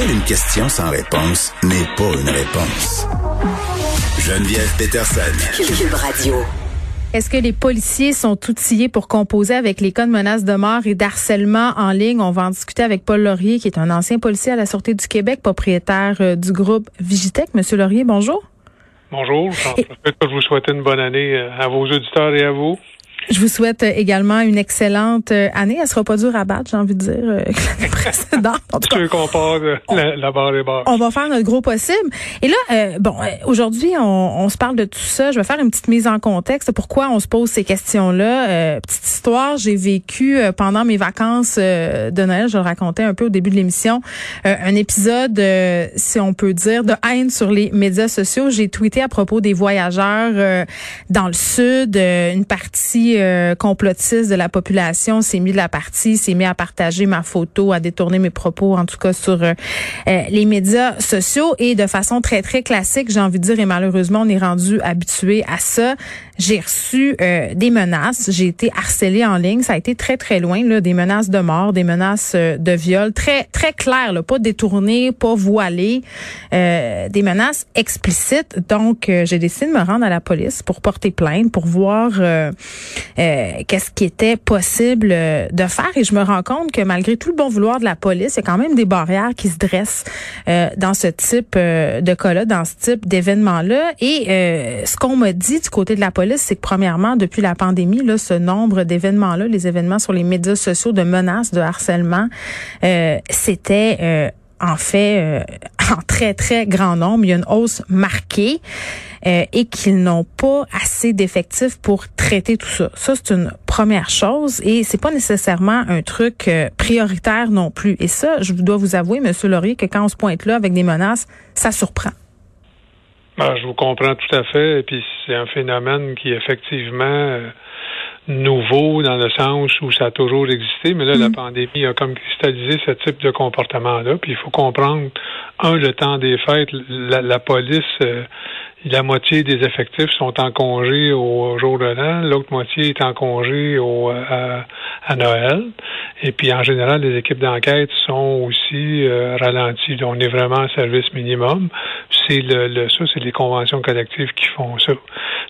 Une question sans réponse n'est pas une réponse. Geneviève Peterson. Cube Radio. Est-ce que les policiers sont outillés pour composer avec les cas de menaces de mort et d'harcèlement en ligne? On va en discuter avec Paul Laurier, qui est un ancien policier à la Sûreté du Québec, propriétaire euh, du groupe Vigitech. Monsieur Laurier, bonjour. Bonjour. Je vous souhaiter une bonne année euh, à vos auditeurs et à vous. Je vous souhaite euh, également une excellente euh, année. Elle sera pas dure à battre, j'ai envie de dire, euh, l'année précédente. En tout cas, qu'on part la, la, barre. On va faire notre gros possible. Et là, euh, bon, aujourd'hui, on, on, se parle de tout ça. Je vais faire une petite mise en contexte. Pourquoi on se pose ces questions-là? Euh, petite histoire, j'ai vécu pendant mes vacances de Noël, je le racontais un peu au début de l'émission, un épisode, si on peut dire, de haine sur les médias sociaux. J'ai tweeté à propos des voyageurs dans le sud, une partie euh, complotiste de la population s'est mis de la partie, s'est mis à partager ma photo, à détourner mes propos, en tout cas sur euh, euh, les médias sociaux et de façon très très classique, j'ai envie de dire, et malheureusement on est rendu habitué à ça. J'ai reçu des menaces, j'ai été harcelée en ligne, ça a été très très loin, là, des menaces de mort, des menaces de viol, très très claires, là, pas détournées, pas voilées, des menaces explicites. Donc j'ai décidé de me rendre à la police pour porter plainte, pour voir euh, qu'est-ce qui était possible euh, de faire. Et je me rends compte que malgré tout le bon vouloir de la police, il y a quand même des barrières qui se dressent euh, dans ce type de cas-là, dans ce type d'événement-là. Et ce qu'on m'a dit du côté de la police, c'est que premièrement, depuis la pandémie, là, ce nombre d'événements-là, les événements sur les médias sociaux de menaces, de harcèlement, c'était en fait en très très grand nombre. Il y a une hausse marquée. Euh, et qu'ils n'ont pas assez d'effectifs pour traiter tout ça. Ça, c'est une première chose et c'est pas nécessairement un truc euh, prioritaire non plus. Et ça, je dois vous avouer, Monsieur Laurier, que quand on se pointe là avec des menaces, ça surprend. Ben, je vous comprends tout à fait. Et puis c'est un phénomène qui effectivement euh, nouveau dans le sens où ça a toujours existé, mais là, la mm. pandémie a comme cristallisé ce type de comportement-là. Puis il faut comprendre, un, le temps des fêtes, la, police, euh, la moitié des effectifs sont en congé au jour de l'an, l'autre moitié est en congé au, à, Noël. Et puis en général, les équipes d'enquête sont aussi euh, ralenties. On est vraiment en service minimum. C'est le, le ça, c'est les conventions collectives qui font ça.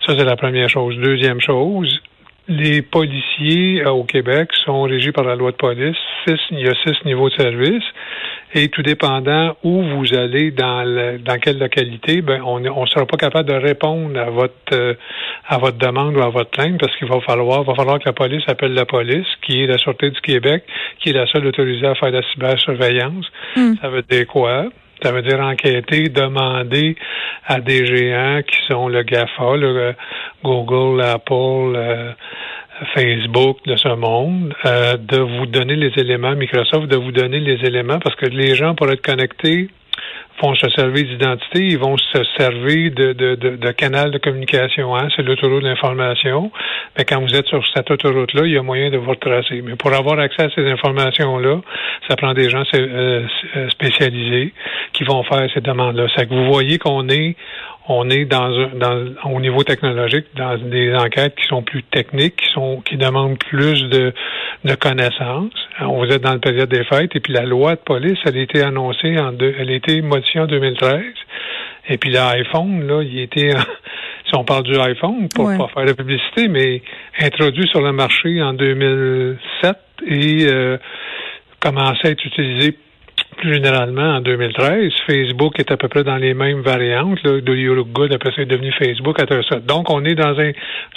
Ça, c'est la première chose. Deuxième chose, les policiers euh, au Québec sont régis par la loi de police. il y a six niveaux de service. Et tout dépendant où vous allez dans dans quelle localité, ben on ne sera pas capable de répondre à votre euh, à votre demande ou à votre plainte parce qu'il va falloir va falloir que la police appelle la police, qui est la Sûreté du Québec, qui est la seule autorisée à faire la cybersurveillance. Hmm. Ça veut dire quoi? Ça veut dire enquêter, demander à des géants qui sont le GAFA, le Google, Apple, euh, Facebook de ce monde, euh, de vous donner les éléments, Microsoft, de vous donner les éléments, parce que les gens, pour être connectés, vont se servir d'identité, ils vont se servir de, de, de, de canal de communication. Hein, c'est l'autoroute d'information. Mais quand vous êtes sur cette autoroute-là, il y a moyen de vous retracer. Mais pour avoir accès à ces informations-là, ça prend des gens euh, spécialisés qui vont faire ces demandes-là. C'est que vous voyez qu'on est on est dans, dans au niveau technologique dans des enquêtes qui sont plus techniques, qui sont qui demandent plus de, de connaissances. On vous êtes dans la période des fêtes et puis la loi de police, elle a été annoncée en deux, elle a été modifiée en 2013. Et puis l'iPhone, là, il était si on parle du iPhone, pour pas faire de publicité, mais introduit sur le marché en 2007 et euh, commençait à être utilisé plus généralement, en 2013, Facebook est à peu près dans les mêmes variantes. Là, de après c'est devenu Facebook, après ça. Donc, on est dans un,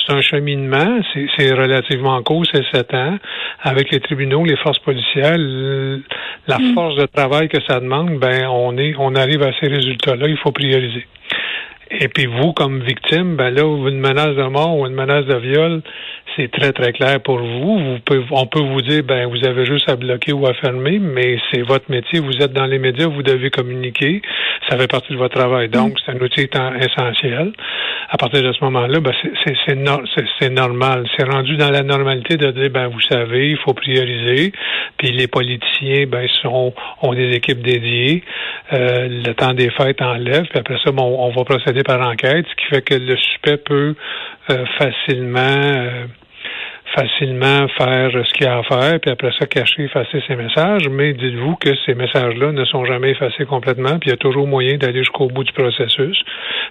un cheminement, c'est relativement court, c'est sept ans, avec les tribunaux, les forces policières, la mm. force de travail que ça demande, ben, on est, on arrive à ces résultats-là, il faut prioriser. Et puis vous, comme victime, ben là, une menace de mort ou une menace de viol, c'est très, très clair pour vous. vous pouvez, on peut vous dire, ben, vous avez juste à bloquer ou à fermer, mais c'est votre métier. Vous êtes dans les médias, vous devez communiquer. Ça fait partie de votre travail. Donc, c'est un outil essentiel. À partir de ce moment-là, ben, c'est normal. C'est rendu dans la normalité de dire, ben, vous savez, il faut prioriser. Puis les politiciens, ben, sont, ont des équipes dédiées. Euh, le temps des fêtes enlève. Puis après ça, bon, on va procéder par enquête, ce qui fait que le suspect peut euh, facilement euh, facilement faire ce qu'il y a à faire, puis après ça, cacher, effacer ses messages, mais dites-vous que ces messages-là ne sont jamais effacés complètement, puis il y a toujours moyen d'aller jusqu'au bout du processus.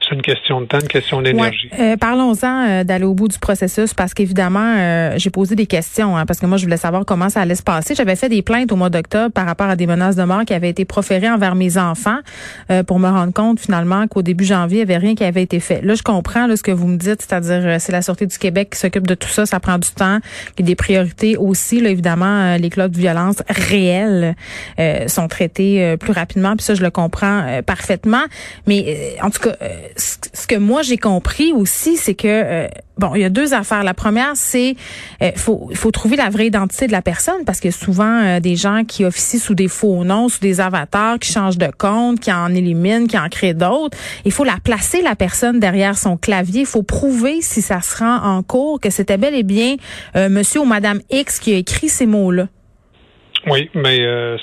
C'est une question de temps, une question d'énergie. Euh, parlons-en euh, d'aller au bout du processus, parce qu'évidemment, euh, j'ai posé des questions, hein, parce que moi, je voulais savoir comment ça allait se passer. J'avais fait des plaintes au mois d'octobre par rapport à des menaces de mort qui avaient été proférées envers mes enfants, pour me rendre compte finalement qu'au début janvier, il n'y avait rien qui avait été fait. Là, je comprends là, ce que vous me dites, c'est-à-dire c'est la Sûreté du Québec qui s'occupe de tout ça, ça prend du temps a des priorités aussi. Là, évidemment, euh, les cas de violence réels euh, sont traités euh, plus rapidement. Puis ça, je le comprends parfaitement. Mais en tout cas, ce que moi j'ai compris aussi, c'est que bon, il y a deux affaires. La première, c'est il faut, faut trouver la vraie identité de la personne parce que souvent des gens qui officient sous des faux noms, sous des avatars, qui changent de compte, qui en éliminent, qui en créent d'autres. Il faut la placer la personne derrière son clavier. Il faut prouver si ça se rend en cours que c'était bel et bien monsieur ou madame X qui a écrit ces mots-là. Oui, mais euh,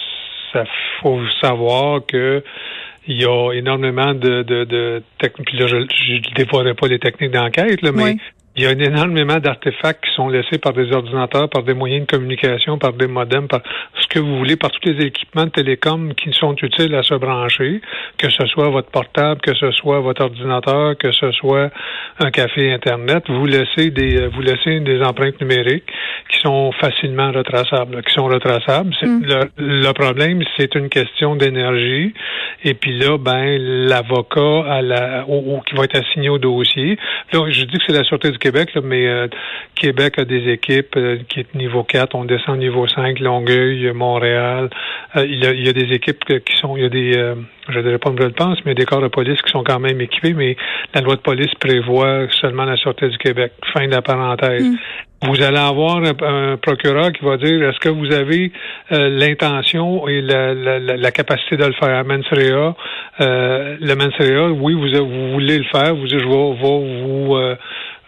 ça faut savoir que il y a énormément de, de, de techniques. Puis là, je ne dévoilerai pas les techniques d'enquête, mais il y a énormément d'artefacts qui sont laissés par des ordinateurs, par des moyens de communication, par des modems, par ce que vous voulez, par tous les équipements de télécom qui sont utiles à se brancher, que ce soit votre portable, que ce soit votre ordinateur, que ce soit un café Internet. Vous laissez des, vous laissez des empreintes numériques qui sont facilement retraçables, qui sont retraçables. Mm. Le, problème, c'est une question d'énergie. Et puis là, ben, l'avocat à la, qui va être assigné au dossier. Là, je dis que c'est la Sûreté du Québec, mais euh, Québec a des équipes euh, qui est niveau 4, on descend au niveau 5, Longueuil, Montréal. Euh, il, y a, des équipes qui sont, il y a des, je ne dirais pas une pense, mais des corps de police qui sont quand même équipés, mais la loi de police prévoit seulement la Sûreté du Québec. Fin de la parenthèse. Mm. Vous allez avoir un, procureur qui va dire est-ce que vous avez l'intention et la, capacité de le faire. Mensrea, euh, le Mensrea, oui, vous, vous voulez le faire, vous dites je vais, vous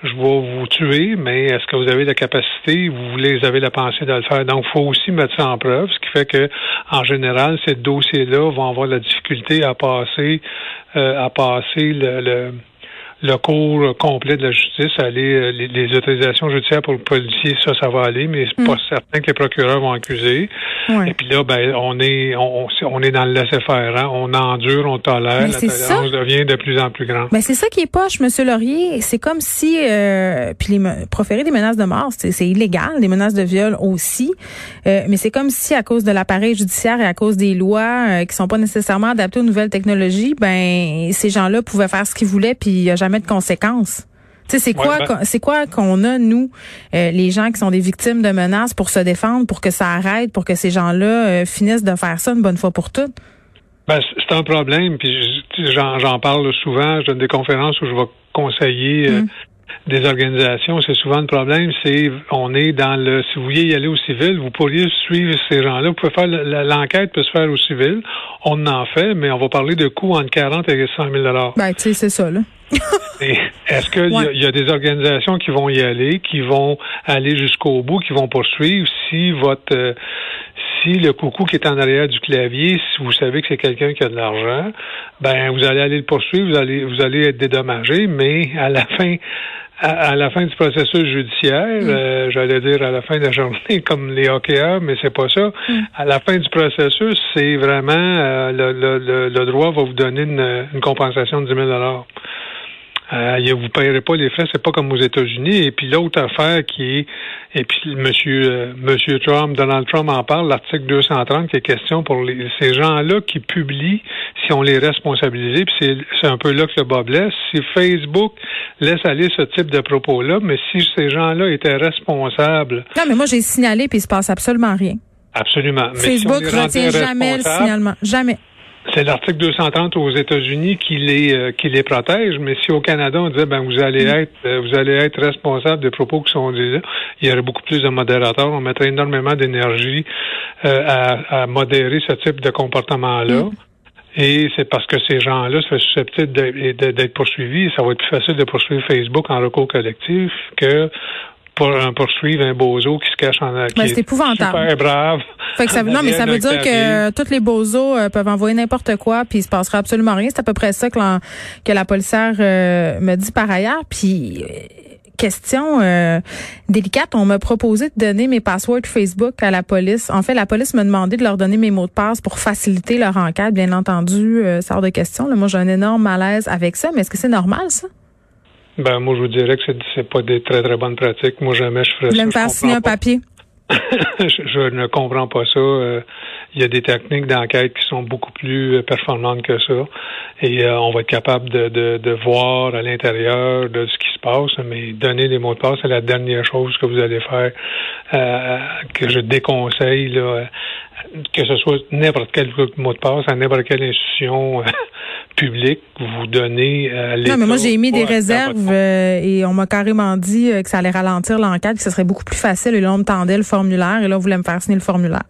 je vais vous tuer, mais est-ce que vous avez la capacité, vous vous avez la pensée de le faire? Donc, il faut aussi mettre ça en preuve, ce qui fait que, en général, ces dossiers-là vont avoir la difficulté à passer, euh, à passer le le cours complet de la justice, aller euh, les, autorisations judiciaires pour le policier, ça, ça va aller, mais c'est pas mm. certain que les procureurs vont accuser. Et puis là, ben, on est on, on est dans le laisser-faire, hein? on endure, on tolère, la tolérance devient de plus en plus grande. Mais c'est ça qui est poche, Monsieur Laurier. C'est comme si euh, puis les, proférer des menaces de mort, c'est illégal, des menaces de viol aussi. Euh, mais c'est comme si à cause de l'appareil judiciaire et à cause des lois euh, qui sont pas nécessairement adaptées aux nouvelles technologies, ben ces gens-là pouvaient faire ce qu'ils voulaient, puis il y a jamais de conséquences. c'est quoi, ben c'est quoi qu'on a nous, euh, les gens qui sont des victimes de menaces, pour se défendre, pour que ça arrête, pour que ces gens-là euh, finissent de faire ça une bonne fois pour toutes? Ben, c'est un problème, puis j'en parle souvent. Je donne des conférences où je vais conseiller euh, mm. des organisations. C'est souvent le problème, c'est on est dans le. Si vous vouliez y aller au civil, vous pourriez suivre ces gens-là. Vous pouvez faire l'enquête peut se faire au civil. On en fait, mais on va parler de coûts entre 40 et 100 000 Ben, tu sais, c'est ça là. Est-ce qu'il y, a des organisations qui vont y aller, qui vont aller jusqu'au bout, qui vont poursuivre? Si votre euh, si le coucou qui est en arrière du clavier, si vous savez que c'est quelqu'un qui a de l'argent, ben vous allez aller le poursuivre, vous allez vous allez être dédommagé, mais à la fin à, la fin du processus judiciaire, mm. euh, j'allais dire à la fin de la journée comme les hockeyeurs, mais c'est pas ça. Mm. À la fin du processus, c'est vraiment euh, le, le, le, droit va vous donner une, une compensation de 10 000 euh, vous ne payerez pas les frais, c'est pas comme aux États-Unis. Et puis l'autre affaire qui est, et puis Monsieur euh, Monsieur Trump, Donald Trump en parle, l'article 230 qui est question pour les, ces gens-là qui publient, si on les responsabilise. Puis c'est un peu là que le bas blesse. Si Facebook laisse aller ce type de propos-là, mais si ces gens-là étaient responsables. Non, mais moi j'ai signalé puis il se passe absolument rien. Absolument. Facebook ne retient jamais le signalement, jamais. C'est l'article 230 aux États-Unis qui les euh, qui les protège, mais si au Canada on disait ben vous allez mm. être euh, vous allez être responsable des propos qui sont disés, il y aurait beaucoup plus de modérateurs, on mettrait énormément d'énergie euh, à, modérer ce type de comportement-là. Mm. Et c'est parce que ces gens-là sont susceptibles d'être poursuivis. Ça va être plus facile de poursuivre Facebook en recours collectif que pour poursuivre un bozo qui se cache en ben, c'est épouvantable. super brave. Fait que ça, non, mais ça veut dire que tous les bozos euh, peuvent envoyer n'importe quoi, puis il se passera absolument rien. C'est à peu près ça que la, que la policière euh, me dit par ailleurs. Puis euh, question délicate, on m'a proposé de donner mes passwords Facebook à la police. En fait, la police m'a demandé de leur donner mes mots de passe pour faciliter leur enquête. Bien entendu, ça hors de question. moi, j'ai un énorme malaise avec ça, mais est-ce que c'est normal, ça? Ben, moi, je vous dirais que c'est pas des très, très bonnes pratiques. Moi, jamais je ferais ça. Vous me faire signer un papier? je, ne comprends pas ça. Euh, il y a des techniques d'enquête qui sont beaucoup plus euh, performantes que ça. Et euh, on va être capable de, de, de voir à l'intérieur de ce qui se passe, mais donner des mots de passe, c'est la dernière chose que vous allez faire, que je déconseille, là, que ce soit n'importe quel mot de passe à n'importe quelle institution public vous donnez à Non, mais moi, j'ai émis des réserves euh, et on m'a carrément dit euh, que ça allait ralentir l'enquête, que ce serait beaucoup plus facile. Et là, on me tendait le formulaire et là, on voulait me faire signer le formulaire.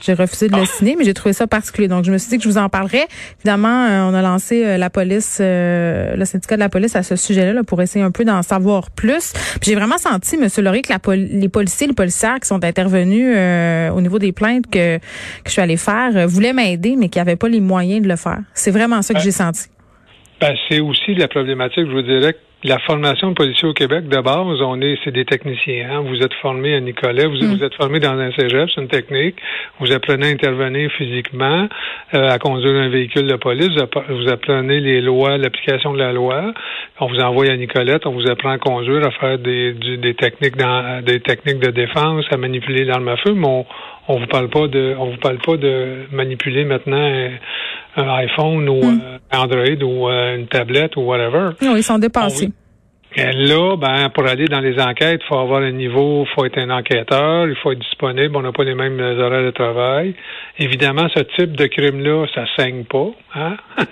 J'ai refusé de le ah. signer, mais j'ai trouvé ça particulier. Donc, je me suis dit que je vous en parlerais. Évidemment, euh, on a lancé la police, le syndicat de la police à ce sujet-là pour essayer un peu d'en savoir plus. J'ai vraiment senti, M. Laurier, que la les policiers, les policières qui sont intervenus au niveau des plaintes que, que je suis allée faire voulaient m'aider, mais qui n'avaient pas les moyens de le faire. C'est vraiment ça que j'ai senti. Ben, c'est aussi la problématique, je vous dirais, la formation de policiers au Québec, de base, on est, c'est des techniciens. Hein. Vous êtes formé à Nicolet, vous, mm. vous êtes formé dans un cégep, c'est une technique. Vous apprenez à intervenir physiquement, euh, à conduire un véhicule de police. Vous apprenez les lois, l'application de la loi. On vous envoie à Nicolette, on vous apprend à conduire, à faire des, des techniques dans, des techniques de défense, à manipuler l'arme à feu, mais on, on vous parle pas de, on vous parle pas de manipuler maintenant un iPhone ou euh, Android ou euh, une tablette ou whatever. Non, ils sont dépassés. là, ben, pour aller dans les enquêtes, il faut avoir un niveau, il faut être un enquêteur, il faut être disponible, on n'a pas les mêmes horaires de travail. Évidemment, ce type de crime-là, ça saigne pas. Hein?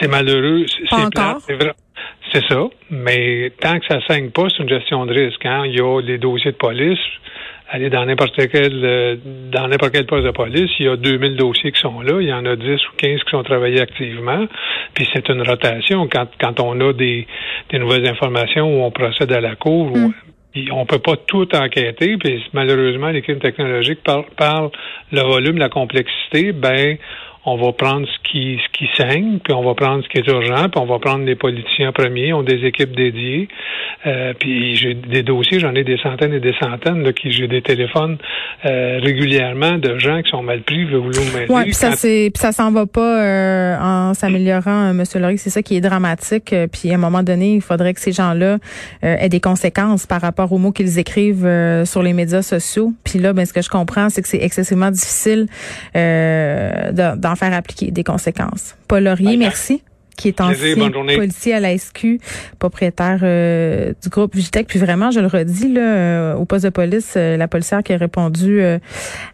c'est malheureux, c'est plat, c'est vrai. C'est ça, mais tant que ça saigne pas, c'est une gestion de risque. Hein? Il y a les dossiers de police, aller dans n'importe quel euh, dans n'importe quel poste de police, il y a 2000 dossiers qui sont là, il y en a 10 ou 15 qui sont travaillés activement, puis c'est une rotation quand quand on a des, des nouvelles informations où on procède à la cour mm. on peut pas tout enquêter, puis malheureusement les crimes technologiques par, par le volume, la complexité, ben on va prendre ce qui ce qui saigne, puis on va prendre ce qui est urgent, puis on va prendre les politiciens premiers, ont des équipes dédiées. Euh, puis j'ai des dossiers, j'en ai des centaines et des centaines, là, qui j'ai des téléphones euh, régulièrement de gens qui sont mal pris, veulent vouloir m'aider. Ouais, puis ça c'est puis ça s'en va pas euh, en s'améliorant, Monsieur Laurie, c'est ça qui est dramatique. Puis à un moment donné, il faudrait que ces gens-là aient des conséquences par rapport aux mots qu'ils écrivent sur les médias sociaux. Puis là, ben ce que je comprends, c'est que c'est excessivement difficile dans faire appliquer des conséquences. Paul Laurier, merci qui est ancien policier à la SQ, propriétaire euh, du groupe Vigitech. Puis vraiment, je le redis, là, euh, au poste de police, euh, la policière qui a répondu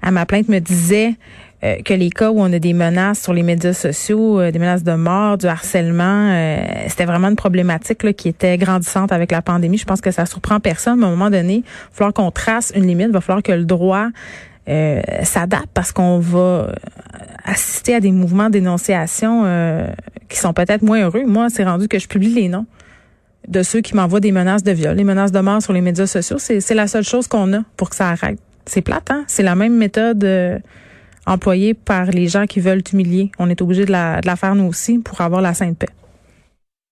à ma plainte me disait que les cas où on a des menaces sur les médias sociaux, des menaces de mort, du harcèlement, c'était vraiment une problématique là, qui était grandissante avec la pandémie. Je pense que ça surprend personne, mais à un moment donné, il va falloir qu'on trace une limite, il va falloir que le droit s'adapte parce qu'on va assister à des mouvements d'énonciation euh, qui sont peut-être moins heureux. Moi, c'est rendu que je publie les noms de ceux qui m'envoient des menaces de viol, les menaces de mort sur les médias sociaux. C'est la seule chose qu'on a pour que ça arrête. C'est plate, hein? C'est la même méthode euh, employée par les gens qui veulent t'humilier. On est obligé de la, de la faire nous aussi pour avoir la sainte paix.